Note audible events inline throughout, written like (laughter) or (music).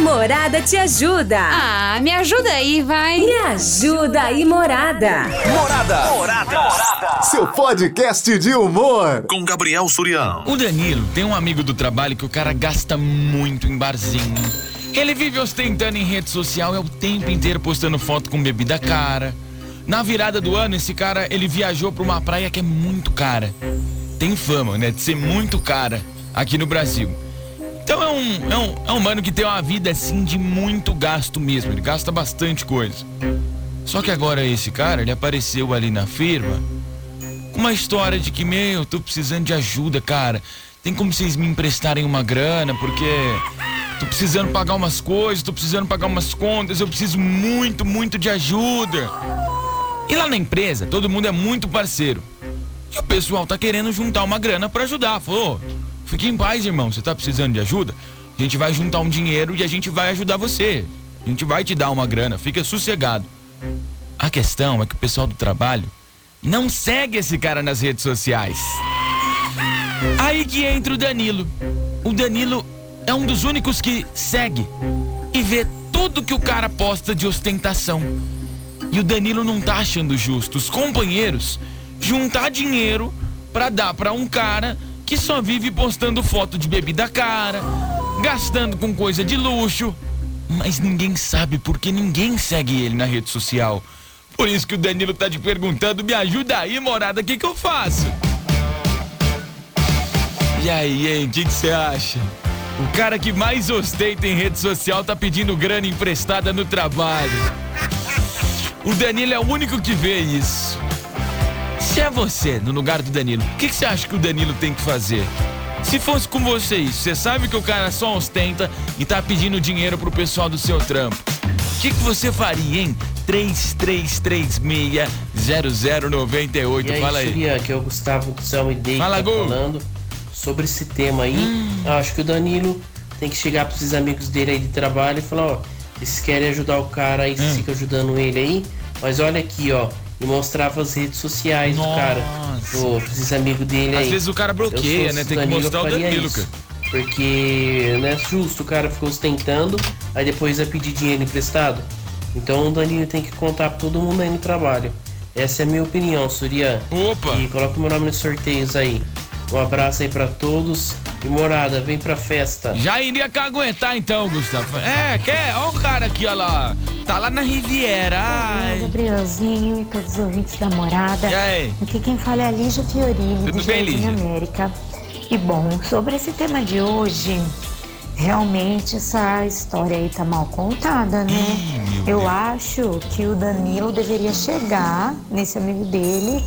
Morada te ajuda. Ah, me ajuda aí, vai. Me ajuda aí, Morada. Morada. Morada. Morada. Seu podcast de humor. Com Gabriel Surião. O Danilo tem um amigo do trabalho que o cara gasta muito em barzinho. Ele vive ostentando em rede social, é o tempo inteiro postando foto com bebida cara. Na virada do ano, esse cara, ele viajou pra uma praia que é muito cara. Tem fama, né, de ser muito cara aqui no Brasil. Então é um, é um, é um mano que tem uma vida assim de muito gasto mesmo. Ele gasta bastante coisa. Só que agora esse cara, ele apareceu ali na firma com uma história de que, meu, eu tô precisando de ajuda, cara. Tem como vocês me emprestarem uma grana, porque tô precisando pagar umas coisas, tô precisando pagar umas contas, eu preciso muito, muito de ajuda. E lá na empresa, todo mundo é muito parceiro. E o pessoal tá querendo juntar uma grana para ajudar. Falou, fique em paz, irmão, você tá precisando de ajuda? A gente vai juntar um dinheiro e a gente vai ajudar você. A gente vai te dar uma grana, fica sossegado. A questão é que o pessoal do trabalho não segue esse cara nas redes sociais. Aí que entra o Danilo. O Danilo é um dos únicos que segue e vê tudo que o cara posta de ostentação. E o Danilo não tá achando justo os companheiros juntar dinheiro para dar para um cara que só vive postando foto de bebida cara, gastando com coisa de luxo. Mas ninguém sabe porque ninguém segue ele na rede social. Por isso que o Danilo tá te perguntando, me ajuda aí, morada, o que que eu faço? E aí, hein, o que você acha? O cara que mais ostenta em rede social tá pedindo grana emprestada no trabalho. O Danilo é o único que vê isso. Se é você no lugar do Danilo, o que, que você acha que o Danilo tem que fazer? Se fosse com você isso, você sabe que o cara só ostenta e tá pedindo dinheiro pro pessoal do seu trampo. O que, que você faria, hein? 3336-0098. E aí, Fala aí. Surya, que é o Gustavo Céu e Day Fala, tá Gu. falando sobre esse tema aí. Hum. Acho que o Danilo tem que chegar pros esses amigos dele aí de trabalho e falar, ó, vocês querem ajudar o cara aí, Hum. ficam ajudando ele aí, mas olha aqui, ó. E mostrava as redes sociais do cara, Nossa. do, esses amigos dele aí. Às vezes o cara bloqueia, né? Tem que mostrar o Danilo, isso. cara. Porque não é justo, o cara ficou ostentando, aí depois vai pedir dinheiro emprestado. Então o Danilo tem que contar pra todo mundo aí no trabalho. Essa é a minha opinião, Surya. Opa! E coloca o meu nome nos sorteios aí. Um abraço aí pra todos. E morada, vem pra festa. Já iria caguetar então, Gustavo. É, quer? Ó o cara aqui, ó lá. Tá lá na Riviera. Ai. Gabrielzinho e todos os ouvintes da morada. E aí? Aqui quem fala é a Lígia Fiorini, Tudo do bem, Lígia? América. E bom, sobre esse tema de hoje, realmente essa história aí tá mal contada, né? Ih, Eu Deus. acho que o Danilo deveria chegar nesse amigo dele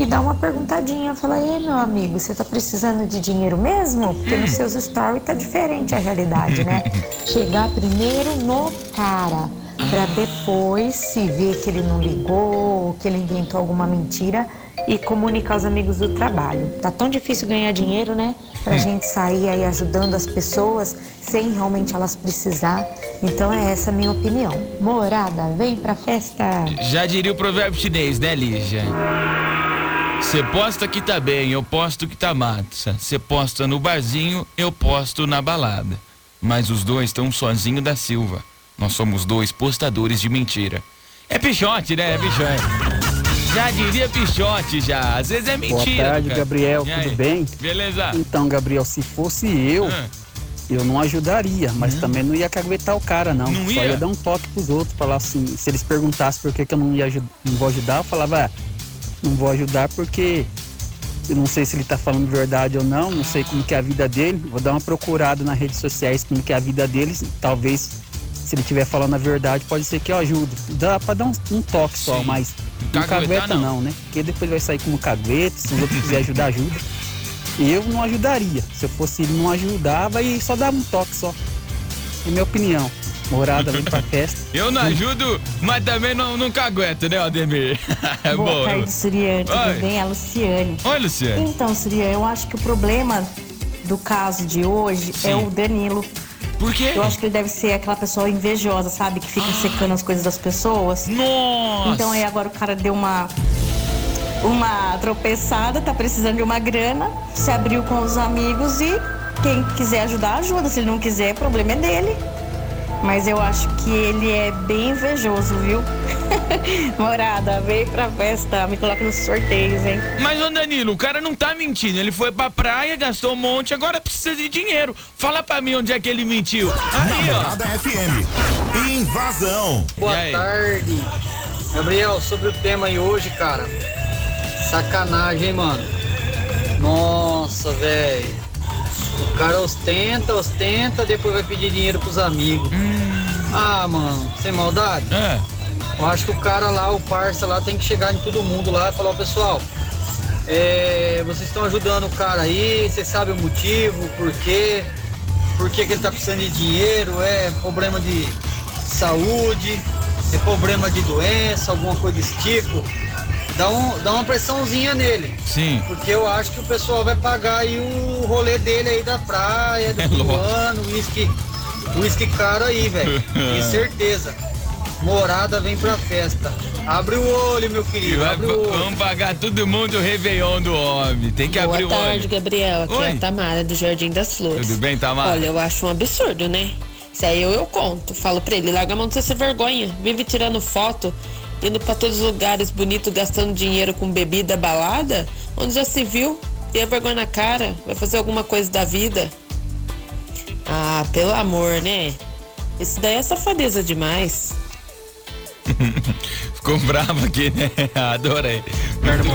e dar uma perguntadinha. Falar, ei meu amigo, você tá precisando de dinheiro mesmo? Porque nos seus stories tá diferente a realidade, né? (laughs) Chegar primeiro no cara. Pra depois, se ver que ele não ligou, que ele inventou alguma mentira e comunicar aos amigos do trabalho. Tá tão difícil ganhar dinheiro, né? Pra gente sair aí ajudando as pessoas sem realmente elas precisar. Então é essa a minha opinião. Morada, vem pra festa! Já diria o provérbio chinês, né, Lígia? Você posta que tá bem, eu posto que tá massa. Você posta no barzinho, eu posto na balada. Mas os dois estão sozinho da Silva. Nós somos dois postadores de mentira. É pichote, né? É pichote. Já diria pichote, já. Às vezes é mentira. Boa tarde, cara. Gabriel. Tudo bem? Beleza? Então, Gabriel, se fosse eu, Ah, eu não ajudaria, mas também não ia caguetar o cara, não. Não Só ia? ia dar um toque pros outros, falar assim, se eles perguntassem por que, que eu não, ia, não vou ajudar, eu falava, ah, não vou ajudar porque eu não sei se ele tá falando verdade ou não, não sei como que é a vida dele. Vou dar uma procurada nas redes sociais como que é a vida deles. Talvez, se ele estiver falando a verdade, pode ser que eu ajude. Dá pra dar um, um toque só, Sim. mas Não cagueta não. não, né? Porque depois vai sair como cagueta, se os outros quiserem ajudar, ajuda. Eu não ajudaria. Se eu fosse ele, não ajudava e só dava um toque só. É minha opinião. Morada, vem pra festa. Eu não ajudo, mas também não, não cagueto, né, Ademir? (laughs) É Boa bom. tarde, Suriane. Tudo Oi. bem? É a Luciane. Oi, Luciano. Então, Suriane, eu acho que o problema do caso de hoje Sim. é o Danilo. Por quê? Eu acho que ele deve ser aquela pessoa invejosa, sabe? Que fica secando as coisas das pessoas. Nossa! Então aí agora o cara deu uma uma tropeçada, tá precisando de uma grana, se abriu com os amigos e quem quiser ajudar, ajuda. Se ele não quiser, o problema é dele. Mas eu acho que ele é bem invejoso, viu? (laughs) Morada, vem pra festa, me coloca nos sorteios, hein? Mas, ô Danilo, o cara não tá mentindo. Ele foi pra praia, gastou um monte, agora precisa de dinheiro. Fala pra mim onde é que ele mentiu. Aí, ó. FM. Invasão. Boa tarde. Gabriel, sobre o tema aí hoje, cara. Sacanagem, hein, mano? Nossa, velho. O cara ostenta, ostenta, depois vai pedir dinheiro pros amigos. Ah, mano, sem maldade? É. Eu acho que o cara lá, o parça lá, tem que chegar em todo mundo lá e falar, pessoal, é, vocês estão ajudando o cara aí, vocês sabem o motivo, por quê, por que, que ele tá precisando de dinheiro, é problema de saúde, é problema de doença, alguma coisa desse tipo. Dá, um, dá uma pressãozinha nele. Sim. Porque eu acho que o pessoal vai pagar aí o rolê dele aí da praia, do (laughs) É ano, uísque, uísque caro aí, velho. (laughs) Tenho certeza. Morada vem pra festa. Abre o olho, meu E querido. vai- Abre o olho. vamos pagar todo mundo o Réveillon do homem. Tem que abrir o Boa tarde, olho. Gabriel. Aqui Oi. é a Tamara, do Jardim das Flores. Tudo bem, Tamara? Olha, eu acho um absurdo, né? Se aí eu, eu conto. Falo pra ele, larga a mão de ser sem vergonha. Vive tirando foto, indo pra todos os lugares bonitos, gastando dinheiro com bebida, balada. Onde já se viu? Tem vergonha na cara. Vai fazer alguma coisa da vida. Ah, pelo amor, né? Isso daí é safadeza demais. (laughs) Ficou bravo aqui, né? (laughs) Adorei.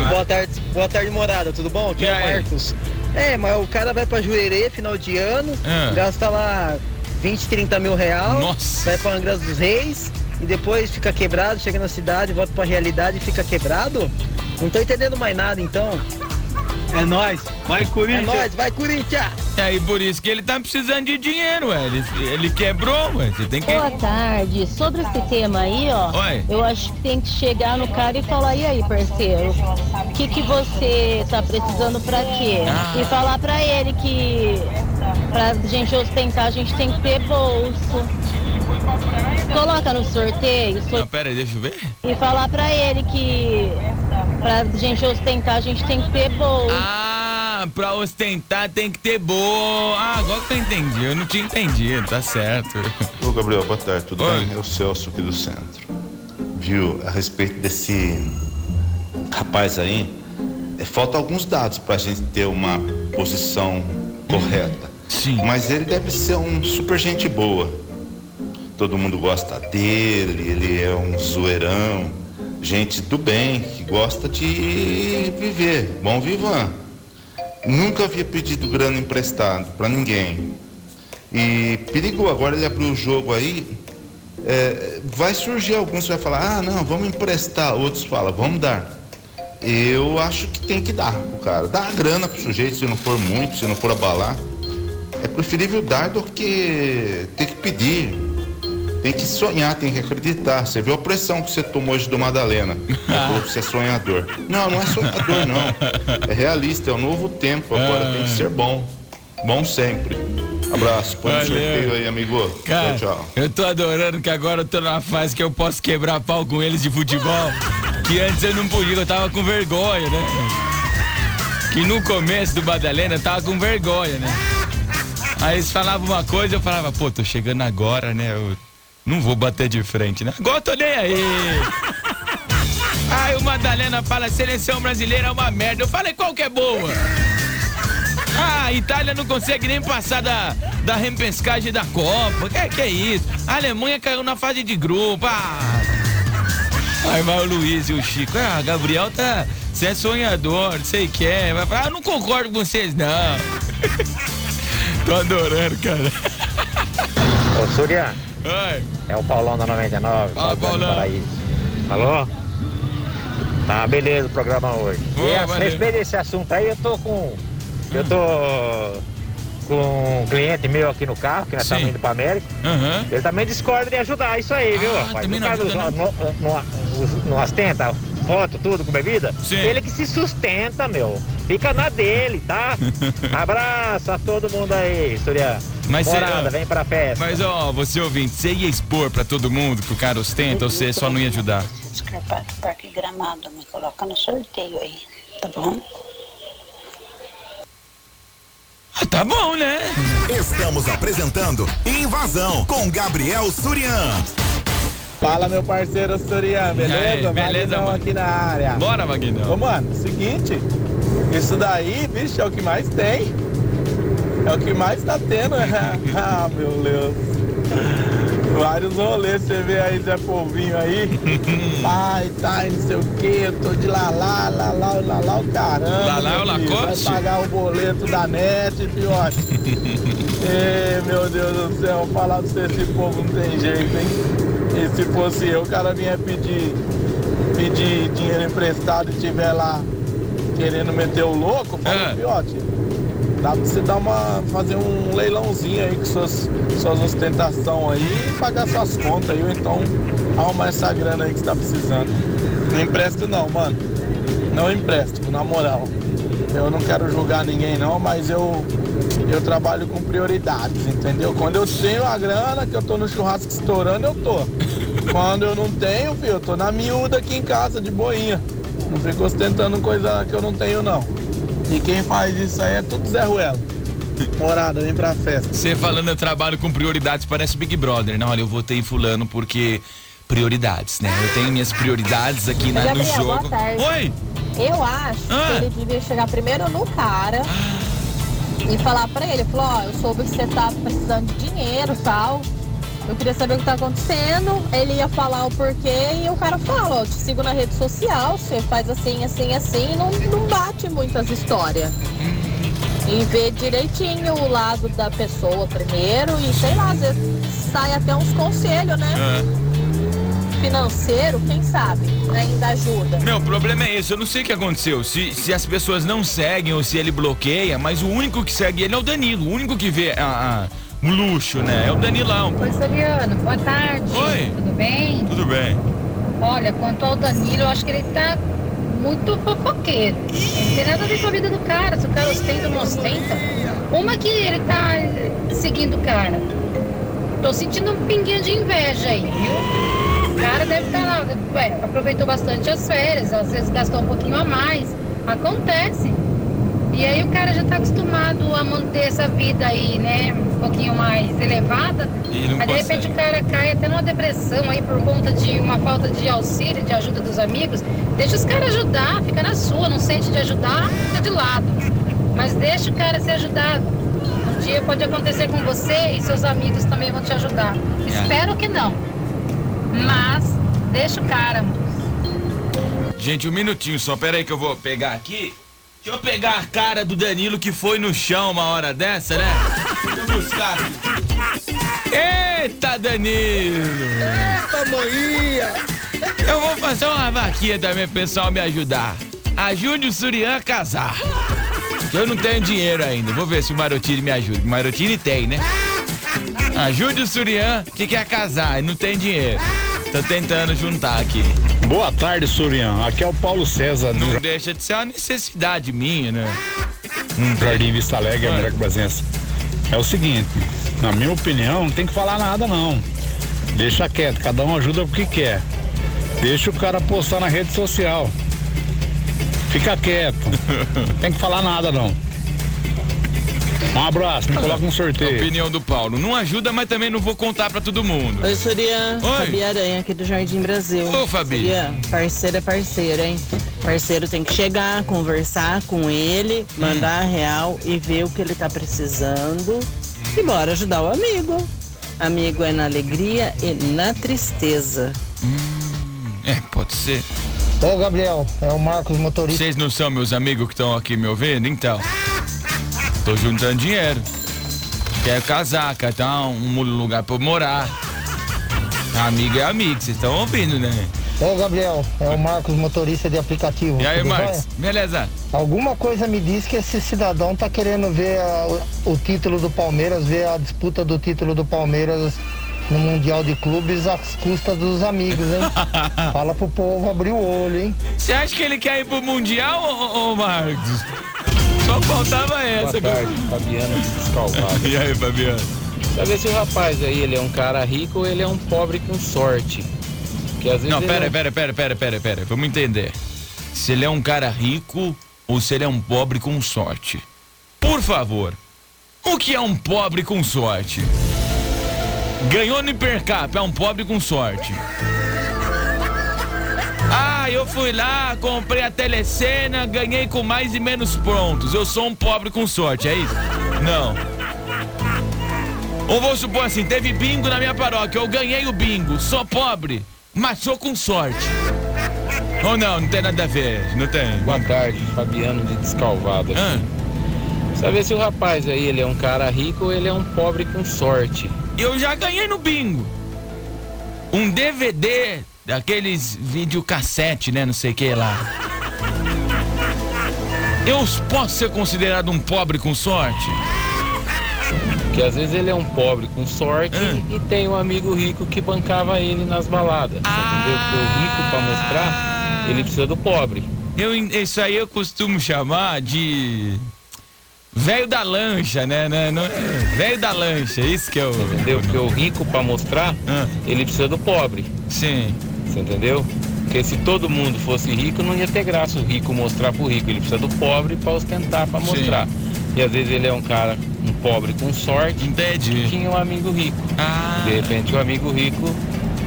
Boa tarde, boa tarde, morada, tudo bom? Aqui é? Marcos. É, mas o cara vai pra Jurerê final de ano, Ah. gasta lá 20, 30 mil real, Nossa. vai pra Angra dos Reis e depois fica quebrado, chega na cidade, volta pra realidade e fica quebrado? Não tô entendendo mais nada então. É nóis. Vai, É Corinthians. nóis, vai Corinthians! É aí por isso que ele tá precisando de dinheiro, ué. Ele, ele quebrou, ué. Você tem que. Boa tarde. Sobre esse tema aí, ó, Oi. eu acho que tem que chegar no cara e falar, e aí, parceiro, o que, que você tá precisando pra quê? Ah. E falar pra ele que pra gente ostentar, a gente tem que ter bolso. Coloca no sorteio so- Não, pera aí, deixa eu ver. e falar pra ele que pra gente ostentar, a gente tem que ter bolso. Ah, pra ostentar tem que ter boa. Ah, agora que eu entendi. Eu não tinha entendido, tá certo. Ô Gabriel, boa tarde, tudo Oi. bem? É o Celso aqui do centro. Viu, a respeito desse rapaz aí, é, falta alguns dados pra gente ter uma posição correta. Sim. Mas ele deve ser um super gente boa. Todo mundo gosta dele, ele é um zoeirão, gente do bem, que gosta de viver. Bom vivan. Nunca havia pedido grana emprestado pra ninguém. E perigou, agora ele abriu o jogo aí. é, vai surgir alguns que vai falar, ah não, vamos emprestar, outros falam, vamos dar. Eu acho que tem que dar o cara. Dá a grana pro sujeito, se não for muito, se não for abalar. É preferível dar do que ter que pedir. Tem que sonhar, tem que acreditar. Você viu a pressão que você tomou hoje do Madalena. Falou que você é sonhador. Não, não é sonhador, não. É realista, é o novo tempo agora. Tem que ser bom. Bom sempre. Abraço. Põe Valeu. sorteio aí, amigo. Cara, tchau, tchau. eu tô adorando que agora eu tô numa fase que eu posso quebrar pau com eles de futebol. Que antes eu não podia, eu tava com vergonha, né? Que no começo do Madalena eu tava com vergonha, né? Aí eles falavam uma coisa, eu falava, pô, tô chegando agora, né? Eu não vou bater de frente, né? Agora eu tô nem aí. Aí o Madalena fala, seleção brasileira é uma merda. Eu falei, qual que é boa? Ah, a Itália não consegue nem passar da, da repescagem da Copa. Que, que é isso? A Alemanha caiu na fase de grupo. Ah. Aí vai o Luiz e o Chico. Ah, Gabriel tá. Você é sonhador, sei que é. Vai falar, ah, não concordo com vocês, não. (laughs) Tô adorando, cara. Ô, Surya, É o Paulão da 99. Fala, Paulão. Alô? Tá, beleza o programa hoje. Boa, e a valeu. respeito desse assunto aí, eu tô com. Eu tô com um cliente meu aqui no carro, que nós estamos indo pra América. Aham. Ele também discorda de ajudar isso aí, viu, Ah, rapaz? também O não não, não, não, não ostenta foto, tudo com bebida. Sim. Ele que se sustenta, meu. Fica na dele, tá? (laughs) Abraço a todo mundo aí, Surya. Mas cê- Morada, vem pra festa. Mas ó, você ouvinte, você ia expor pra todo mundo que o cara ostenta ou você só não ia ajudar? Escarpar do Parque Gramado, me coloca no sorteio aí, tá bom? Ah, tá bom, né? Estamos apresentando Invasão com Gabriel Surian. Fala, meu parceiro Surian, beleza? aí, beleza, Magnão mano. aqui na área. Bora, Magnão. Ô, mano, seguinte, isso daí, bicho, é o que mais tem. É o que mais tá tendo. (laughs) ah, meu Deus. Vários rolês, você vê aí, Zé Povinho aí. (laughs) Ai, tá, não sei o que, eu tô de lalá, lalá, lalá, o caramba. Lalá é o? Vai pagar o boleto da net, fiote. (laughs) Ê, meu Deus do céu, falar pra você, esse povo não tem jeito, hein? E se fosse eu, o cara vinha pedir, pedir dinheiro emprestado e tiver lá querendo meter o louco, fala, É. fiote. Dá pra você dar uma, fazer um leilãozinho aí com suas, suas ostentação aí e pagar suas contas aí, ou então arrumar essa grana aí que você tá precisando. Não empresto não, mano. Não empresto, na moral. Eu não quero julgar ninguém não, mas eu, eu trabalho com prioridades, entendeu? Quando eu tenho a grana, que eu tô no churrasco estourando, eu tô. (laughs) Quando eu não tenho, filho, eu tô na miúda aqui em casa, de boinha. Não fico ostentando coisa que eu não tenho, não. E quem faz isso aí é tudo Zé Ruela. Morada, vem pra festa. Você falando eu trabalho com prioridades, parece Big Brother, né? Olha, eu votei em fulano porque prioridades, né? Eu tenho minhas prioridades aqui na, no Gabriel, jogo. boa tarde. Oi! Eu acho Ah. que ele devia chegar primeiro no cara e falar pra ele, falou, ó, eu soube que você tá precisando de dinheiro e tal. Eu queria saber o que tá acontecendo. Ele ia falar o porquê e o cara fala, ó, te sigo na rede social, você faz assim, assim, assim, não, não bate muitas histórias. E ver direitinho o lado da pessoa primeiro e sei lá, às vezes sai até uns conselhos, né? Financeiro, quem sabe? Ainda ajuda. Meu, o problema é esse, eu não sei o que aconteceu. Se, se as pessoas não seguem ou se ele bloqueia, mas o único que segue ele é o Danilo. O único que vê a, a- o luxo, né? É o Danilão. Oi, Soriano, boa tarde. Oi. Tudo bem? Tudo bem. Olha, quanto ao Danilo, eu acho que ele tá muito fofoqueiro. Não tem nada a ver com a vida do cara, se o cara ostenta ou não ostenta. Uma que ele tá seguindo o cara. Tô sentindo um pinguinho de inveja aí, viu? O cara deve estar lá, ué, aproveitou bastante as férias, às vezes gastou um pouquinho a mais. Acontece. E aí o cara já tá acostumado a manter essa vida aí, né? Um pouquinho mais elevada. E não Aí de repente o cara cai até numa depressão aí por conta de uma falta de auxílio, de ajuda dos amigos. Deixa os caras ajudar, fica na sua, não sente de ajudar, fica de lado. Mas deixa o cara ser ajudado. Um dia pode acontecer com você e seus amigos também vão te ajudar. Espero que não. Mas deixa o cara. Gente, um minutinho só, pera aí que eu vou pegar aqui. Deixa eu pegar a cara do Danilo que foi no chão uma hora dessa, né? Eu buscar. Eita, Danilo! Eita, manhia! Eu vou fazer uma vaquinha também pro pessoal me ajudar. Ajude o Surian a casar. Eu não tenho dinheiro ainda. Vou ver se o Marotini me ajuda. O Marotini tem, né? Ajude o Surian que quer casar e não tem dinheiro. Tô tentando juntar aqui. Boa tarde, Surian. Aqui é o Paulo César, do Não deixa de ser uma necessidade minha, né? Jardim Vista Alegre, América Brasense. É o seguinte, na minha opinião, não tem que falar nada não. Deixa quieto, cada um ajuda o que quer. Deixa o cara postar na rede social. Fica quieto. (laughs) Tem que falar nada não. Um abraço, me coloca no sorteio. Opinião do Paulo. Não ajuda, mas também não vou contar pra todo mundo. Oi, Surian. Oi. Fabi Aranha aqui do Jardim Brasil. Ô, Fabi. Surian, parceiro é parceiro, hein? Parceiro tem que chegar, conversar com ele, mandar a real e ver o que ele tá precisando. E bora ajudar o amigo. Amigo é na alegria e na tristeza. É, pode ser. Ô, Gabriel, é o Marcos, motorista. Vocês não são meus amigos que estão aqui me ouvindo? Então. Tô juntando dinheiro. Quero casar, quero ter um lugar pra eu morar. Amigo é amigo, vocês estão ouvindo, né? Ô, Gabriel, é o Marcos, motorista de aplicativo. E aí, Marcos? Beleza? Alguma coisa me diz que esse cidadão tá querendo ver a- o, o título do Palmeiras, ver a disputa do título do Palmeiras no Mundial de Clubes às custas dos amigos, hein? (laughs) Fala pro povo abrir o olho, hein? Você acha que ele quer ir pro Mundial, ô, ô Marcos? Faltava essa. Boa tarde, Fabiano Descalvado. (laughs) E aí, Fabiano? Sabe se o rapaz aí, ele é um cara rico ou ele é um pobre com sorte? Porque às vezes Não, pera, é pera, pera, pera, pera, pera. Vamos entender. Se ele é um cara rico ou se ele é um pobre com sorte. Por favor, O que é um pobre com sorte? Ganhou no hipercap, é um pobre com sorte. Ah, eu fui lá, comprei a telecena, ganhei com mais e menos prontos. Eu sou um pobre com sorte, é isso? Não. Ou vou supor assim, teve bingo na minha paróquia, eu ganhei o bingo, sou pobre, mas sou com sorte. Ou não, não tem nada a ver, não tem. Boa tarde, Fabiano de Descalvado. Ah. Saber se o rapaz aí, ele é um cara rico ou ele é um pobre com sorte. Eu já ganhei no bingo. Um DVD daqueles videocassete, né? Não sei o que lá. Eu posso ser considerado um pobre com sorte? Que às vezes ele é um pobre com sorte e tem um amigo rico que bancava ele nas baladas. Entendeu? Porque o rico pra mostrar, ele precisa do pobre. Eu, isso aí eu costumo chamar de. Velho da lancha, né? né? Não- Velho da lancha, isso que é o. Entendeu? Porque o rico pra mostrar, ele precisa do pobre. Sim. Você entendeu? Porque se todo mundo fosse rico, não ia ter graça o rico mostrar pro rico. Ele precisa do pobre pra ostentar, Sim. mostrar. E às vezes ele é um cara, um pobre com sorte, Entendi. que tinha um amigo rico. Ah. De repente o amigo rico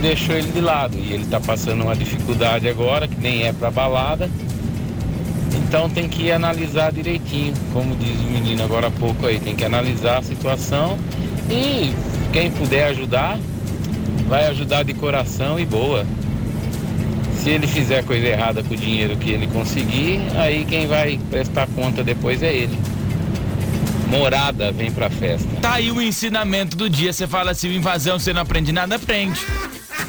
deixou ele de lado. E ele tá passando uma dificuldade agora, que nem é pra balada. Então tem que analisar direitinho, como diz o menino agora há pouco aí, tem que analisar a situação e quem puder ajudar, vai ajudar de coração e boa. Se ele fizer coisa errada com o dinheiro que ele conseguir, aí quem vai prestar conta depois é ele. Morada vem pra festa. Tá aí o ensinamento do dia. Você fala assim, invasão, você não aprende nada, aprende.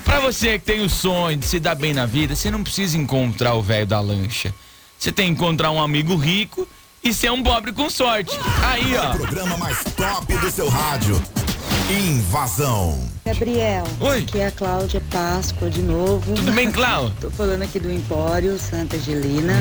Pra você que tem o sonho de se dar bem na vida, você não precisa encontrar o velho da lancha. Você tem que encontrar um amigo rico e ser um pobre com sorte. Aí, O ó. programa mais top do seu rádio. Invasão. Gabriel, Oi. aqui é a Cláudia Páscoa de novo. Tudo bem, Clau? (laughs) Tô falando aqui do Empório, Santa Angelina.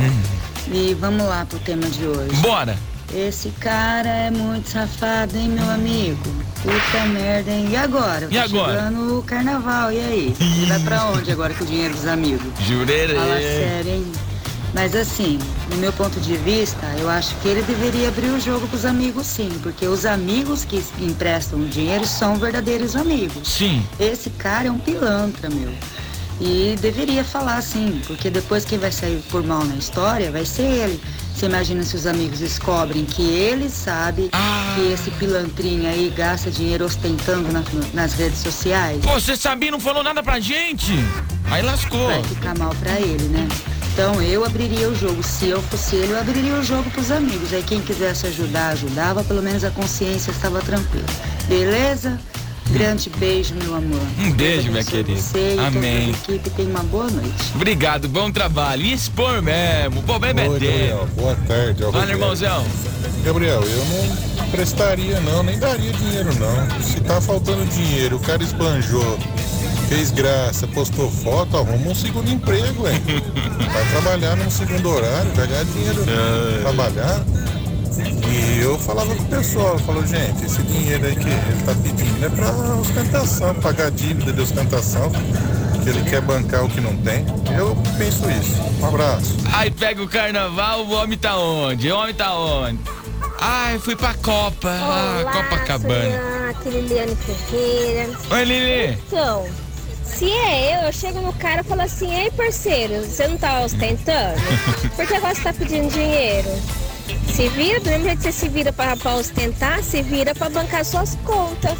E vamos lá pro tema de hoje. Bora. Esse cara é muito safado, hein, meu amigo? Puta merda, hein? E agora? E Tá agora? chegando o carnaval, e aí? Ele vai pra onde agora com o dinheiro dos amigos? Jurerê. Fala sério, hein? Mas assim, no meu ponto de vista, eu acho que ele deveria abrir o jogo pros amigos sim, porque os amigos que emprestam dinheiro são verdadeiros amigos. Sim. Esse cara é um pilantra, meu. E deveria falar sim, porque depois quem vai sair por mal na história vai ser ele. Você imagina se os amigos descobrem que ele sabe que esse pilantrinho aí gasta dinheiro ostentando na- nas redes sociais? Pô, você sabia e não falou nada pra gente? Aí lascou. Vai ficar mal pra ele, né? Então eu abriria o jogo. Se eu fosse ele, eu abriria o jogo pros amigos. Aí quem quisesse ajudar, ajudava. Pelo menos a consciência estava tranquila. Beleza? Grande beijo, meu amor. Um beijo, minha querida. Você e Amém. toda a equipe tenha uma boa noite. Obrigado, bom trabalho. E expor mesmo. O problema é Oi, dele. Gabriel. Boa tarde. é Fala, irmãozão. Gabriel, eu não prestaria não, nem daria dinheiro não. Se tá faltando dinheiro, o cara esbanjou, fez graça, postou foto, arruma um segundo emprego, hein? (laughs) Vai trabalhar num segundo horário, vai ganhar dinheiro, trabalhar. E eu falava com o pessoal, eu falo, gente, esse dinheiro aí que ele tá pedindo é pra ostentação, pagar dívida de ostentação, que ele quer bancar o que não tem. Eu penso isso. Um abraço. Aí pega o carnaval, o homem tá onde? O homem tá onde? Ai, fui pra Copa. Ah, Copacabana. Aqui Liliane Ferreira. Oi, Lili. Então, se é eu, eu chego no cara e falo assim, ei parceiro, você não tá ostentando? Por que agora você tá pedindo dinheiro? Se vira, do mesmo jeito que você se vira pra, pra ostentar, se vira pra bancar suas contas.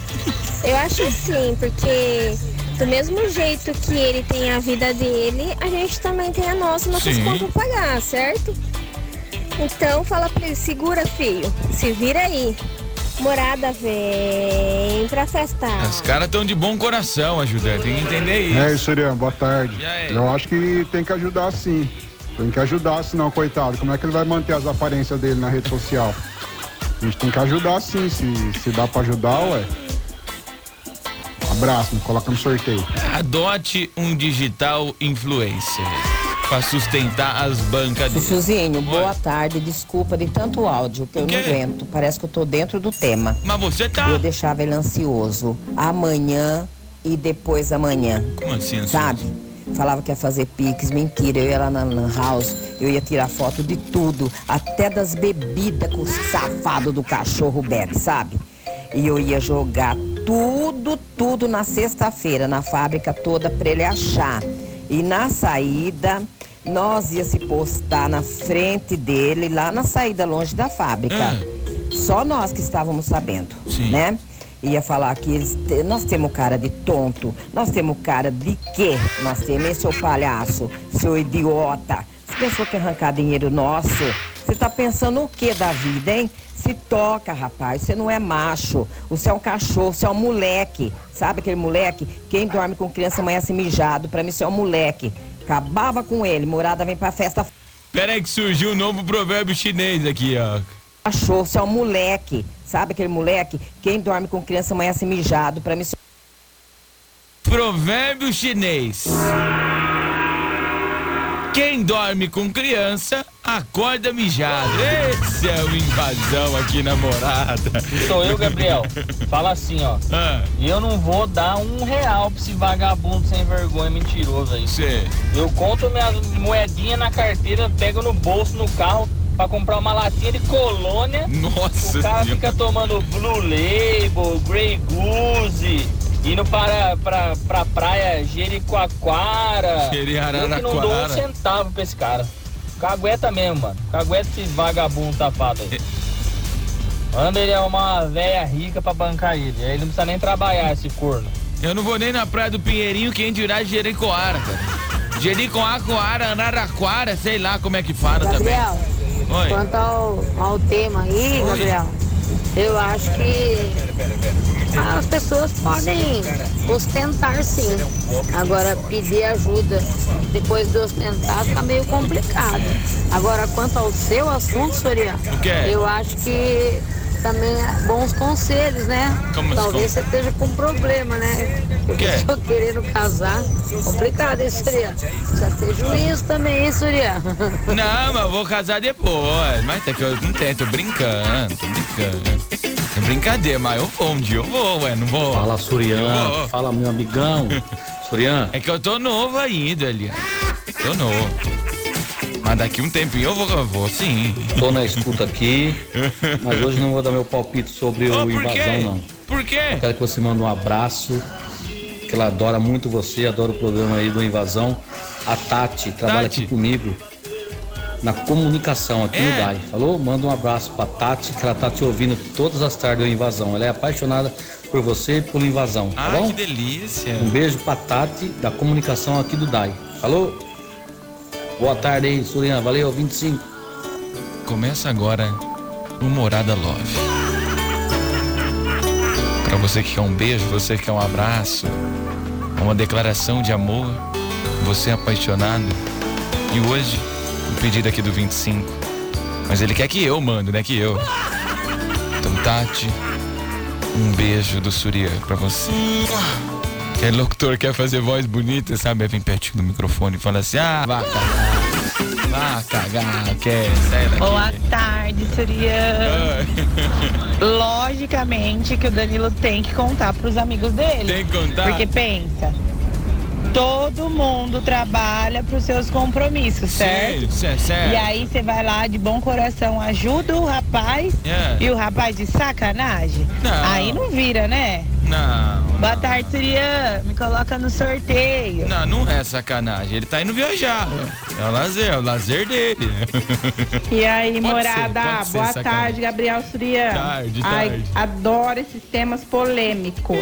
Eu acho assim, porque do mesmo jeito que ele tem a vida dele, a gente também tem a nossa, nossas Sim. contas pra pagar, certo? Então fala pra ele, segura filho, se vira aí. Morada vem pra festar. Os caras tão de bom coração, ajudando. Tem que entender isso. É isso, Irian, boa tarde. Eu acho que tem que ajudar sim. Tem que ajudar, senão, coitado, como é que ele vai manter as aparências dele na rede social? A gente tem que ajudar sim, se, se dá pra ajudar, ué. Um abraço, me coloca no sorteio. Adote um digital influencer pra sustentar as bancas dele. Suzinho, boa tarde. Desculpa de tanto áudio que eu não aguento. Parece que eu tô dentro do tema. Mas você tá. Eu deixava ele ansioso. Amanhã e depois amanhã. Como assim, ansioso? Sabe? Falava que ia fazer pix, mentira. Eu ia lá na Lan House, eu ia tirar foto de tudo, até das bebidas que o safado do cachorro bebe, sabe? e eu ia jogar tudo, tudo na sexta-feira, na fábrica toda, para ele achar. E na saída, nós ia se postar na frente dele, lá na saída longe da fábrica. Só nós que estávamos sabendo, né? Ia falar que eles, nós temos cara de tonto, nós temos cara de quê? Nós temos, seu palhaço, seu idiota. Você pensou que arrancar dinheiro nosso? Você tá pensando o que da vida, hein? Se toca, rapaz, você não é macho. Você é um cachorro, você é um moleque. Sabe aquele moleque? Quem dorme com criança amanhece mijado. Pra mim, você é um moleque. Acabava com ele, morada vem pra festa. Pera aí que surgiu um novo provérbio chinês aqui, ó. Você é um moleque. Sabe aquele moleque? Quem dorme com criança amanhece mijado. Pra mim. Provérbio chinês. Quem dorme com criança, acorda mijado. Esse é o invasão aqui na morada. Sou eu, Gabriel. Fala assim, ó. Ah. Eu não vou dar um real pra esse vagabundo sem vergonha mentiroso aí. Cê. Eu conto minha moedinha na carteira, pego no bolso, no carro, pra comprar uma latinha de colônia. Nossa O cara Senhora. fica tomando Blue Label, Grey Goose, indo para, pra, pra praia Jericoacoara. Eu que não dou um Jeriararaquara. centavo pra esse cara. Cagueta mesmo, mano. Cagueta esse vagabundo safado aí. Manda ele arrumar uma véia rica pra bancar ele. Aí ele não precisa nem trabalhar, esse corno. Eu não vou nem na praia do Pinheirinho, quem dirá Jericoara, cara. Jericoacoara, Araraquara, sei lá como é que fala Gabriel, também. Oi. quanto ao, ao tema aí, Oi. Gabriel, eu acho que as pessoas podem ostentar sim. Agora, pedir ajuda depois de ostentar fica meio complicado. Agora, quanto ao seu assunto, Soria, quê? eu acho que também é bons conselhos, né? Como Talvez assim? você esteja com problema, né? Porque quê? estou querendo casar. Complicado, hein, Soria? Precisa ter juízo também, hein, Soria? Não, mas eu vou casar depois. Mas até que eu não tenho, tô brincando, tô brincando. É brincadeira, mas eu vou, um dia eu vou, ué, não vou. Fala, Surian. Fala, meu amigão. Surian. É que eu tô novo ainda, ali. Tô novo. Mas daqui um tempinho eu vou, eu vou sim. Tô na escuta aqui, mas hoje não vou dar meu palpite sobre Oh, o por quê? invasão, não. Por quê? Eu quero que você mande um abraço, que ela adora muito você, adora o programa aí do Invasão. A Tati trabalha Tati. aqui comigo na comunicação aqui no É? DAI. Falou? Manda um abraço pra Tati, que ela tá te ouvindo todas as tardes do Invasão. Ela é apaixonada por você e por Invasão, tá Ah, bom? que delícia. Um beijo pra Tati, da comunicação aqui do DAI. Falou? Boa tarde aí, Surian. Valeu, 25. Começa agora o Morada Love. Pra você que quer um beijo, você que quer um abraço, uma declaração de amor, você é apaixonado. E hoje, o pedido aqui do 25. Mas ele quer que eu mando, né? Que eu. Então, Tati, um beijo do Surya pra você. Aquele locutor quer fazer voz bonita, sabe? Aí vem pertinho do microfone e fala assim: ah, vá cagar. Vá cagar, quer, sai daqui. Boa tarde, Surya. (laughs) Logicamente que o Danilo tem que contar pros amigos dele. Tem que contar? Porque pensa, todo mundo trabalha pros seus compromissos, certo? Cer- certo. E aí você vai lá de bom coração, ajuda o rapaz É. e o rapaz de sacanagem. Não. Aí não vira, né? Não. Boa tarde, Surya. Me coloca no sorteio. Não, não é sacanagem. Ele tá indo viajar. É o lazer, é o lazer dele. E aí, Pode morada? ser, ser Boa sacanagem. tarde, Gabriel Surian. Tarde, Ai, tarde. adoro esses temas polêmicos.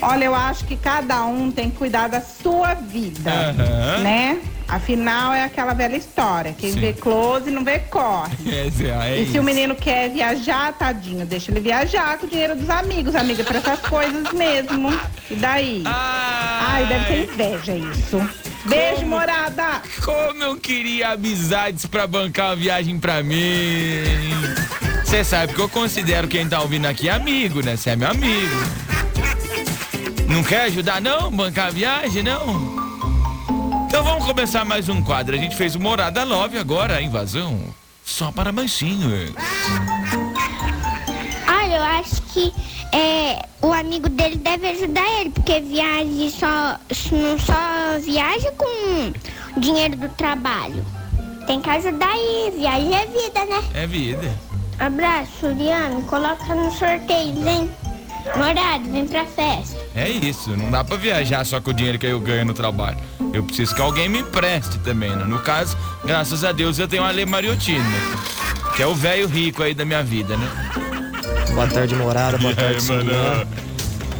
Olha, eu acho que cada um tem que cuidar da sua vida, Aham. né? Afinal, é aquela velha história. Quem Sim. vê close não vê corre. (laughs) É, é e se isso. o menino quer viajar, tadinho, deixa ele viajar com o dinheiro dos amigos, amiga, pra essas coisas mesmo. E daí? Ai, deve ter inveja isso. Beijo, Como- morada! Como eu queria amizades pra bancar uma viagem pra mim. Você sabe que eu considero quem tá ouvindo aqui amigo, né? Você é meu amigo. Não quer ajudar não? Bancar a viagem, não? Então vamos começar mais um quadro. A gente fez o Morada Love agora, a invasão. Só para mansinho. Olha, eu acho que é, o amigo dele deve ajudar ele, porque viagem só não só viaja com dinheiro do trabalho. Tem que ajudar aí, viagem é vida, né? É vida. Abraço, Suriano. Coloca no sorteio, hein? Morado, vem pra festa. É isso, não dá pra viajar só com o dinheiro que eu ganho no trabalho. Eu preciso que alguém me empreste também, né? No caso, graças a Deus eu tenho a Ale Mariottini, né? que é o velho rico aí da minha vida, né? Boa tarde, morada. Boa tarde, mano?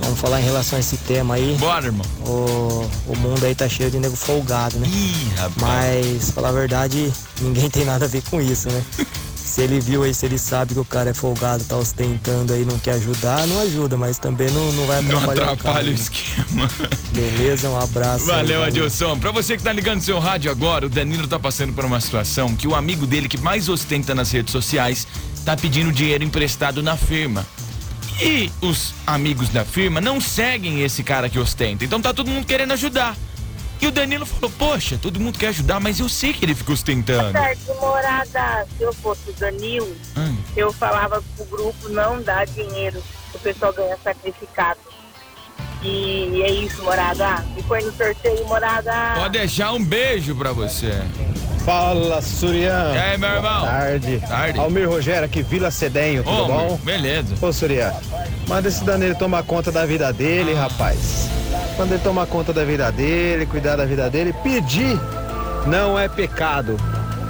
Vamos falar em relação a esse tema aí. Bora, irmão. O, o mundo aí tá cheio de nego folgado, né? Ih, rapaz. Mas, falar a verdade, ninguém tem nada a ver com isso, né? (laughs) Se ele viu aí, se ele sabe que o cara é folgado, tá ostentando aí, não quer ajudar, não ajuda, mas também não, não vai Não atrapalhar o cara. atrapalha o né? esquema. Beleza, um abraço. aí, Valeu, Adilson. Pra você que tá ligando seu rádio agora, o Danilo tá passando por uma situação que o amigo dele que mais ostenta nas redes sociais tá pedindo dinheiro emprestado na firma. E os amigos da firma não seguem esse cara que ostenta. Então tá todo mundo querendo ajudar. E o Danilo falou: Poxa, todo mundo quer ajudar, mas eu sei que ele fica ostentando. Tarde, morada. Se eu fosse o Danilo, Hum. eu falava pro grupo não dar dinheiro, o pessoal ganha sacrificado. E é isso, morada. E foi no sorteio, morada. Pode deixar um beijo pra você. Fala, Surian. E aí, meu irmão? Boa tarde. Tarde. Almir Rogério aqui, Vila Cedenho, tudo Ô, bom? Beleza. Ô, Surian, manda esse Danilo tomar conta da vida dele, Ah. rapaz. Manda ele tomar conta da vida dele, cuidar da vida dele. Pedir não é pecado.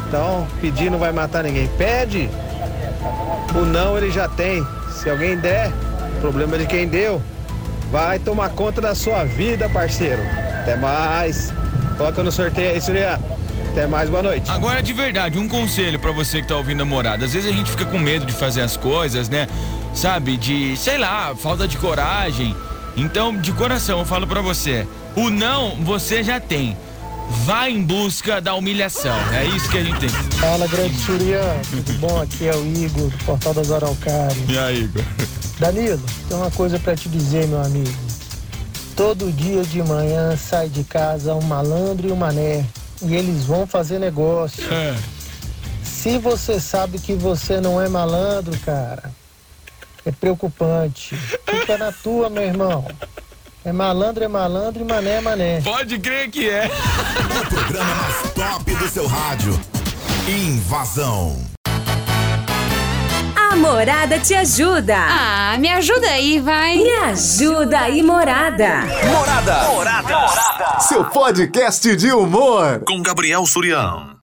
Então, pedir não vai matar ninguém. Pede, o não ele já tem. Se alguém der, problema de quem deu. Vai tomar conta da sua vida, parceiro. Até mais. Coloca no sorteio aí, Surian. Até mais, boa noite. Agora, de verdade, um conselho pra você que tá ouvindo a morada. Às vezes a gente fica com medo de fazer as coisas, né? Sabe? De, sei lá, falta de coragem. Então, de coração, eu falo pra você: o não você já tem. Vá em busca da humilhação. É isso que a gente tem. Fala, grande Surian. Tudo bom? Aqui é o Igor, do Portal das Araucárias. E aí, Igor? Danilo, tem uma coisa pra te dizer, meu amigo. Todo dia de manhã sai de casa um malandro e um mané. E eles vão fazer negócio. Se você sabe que você não é malandro, cara, é preocupante. Fica na tua, meu irmão. É malandro, é malandro e mané é mané. Pode crer que é. O programa mais top do seu rádio. Invasão. A Morada te ajuda. Ah, me ajuda aí, vai. Me ajuda aí, Morada. Morada. Morada. Seu podcast de humor. Com Gabriel Surião.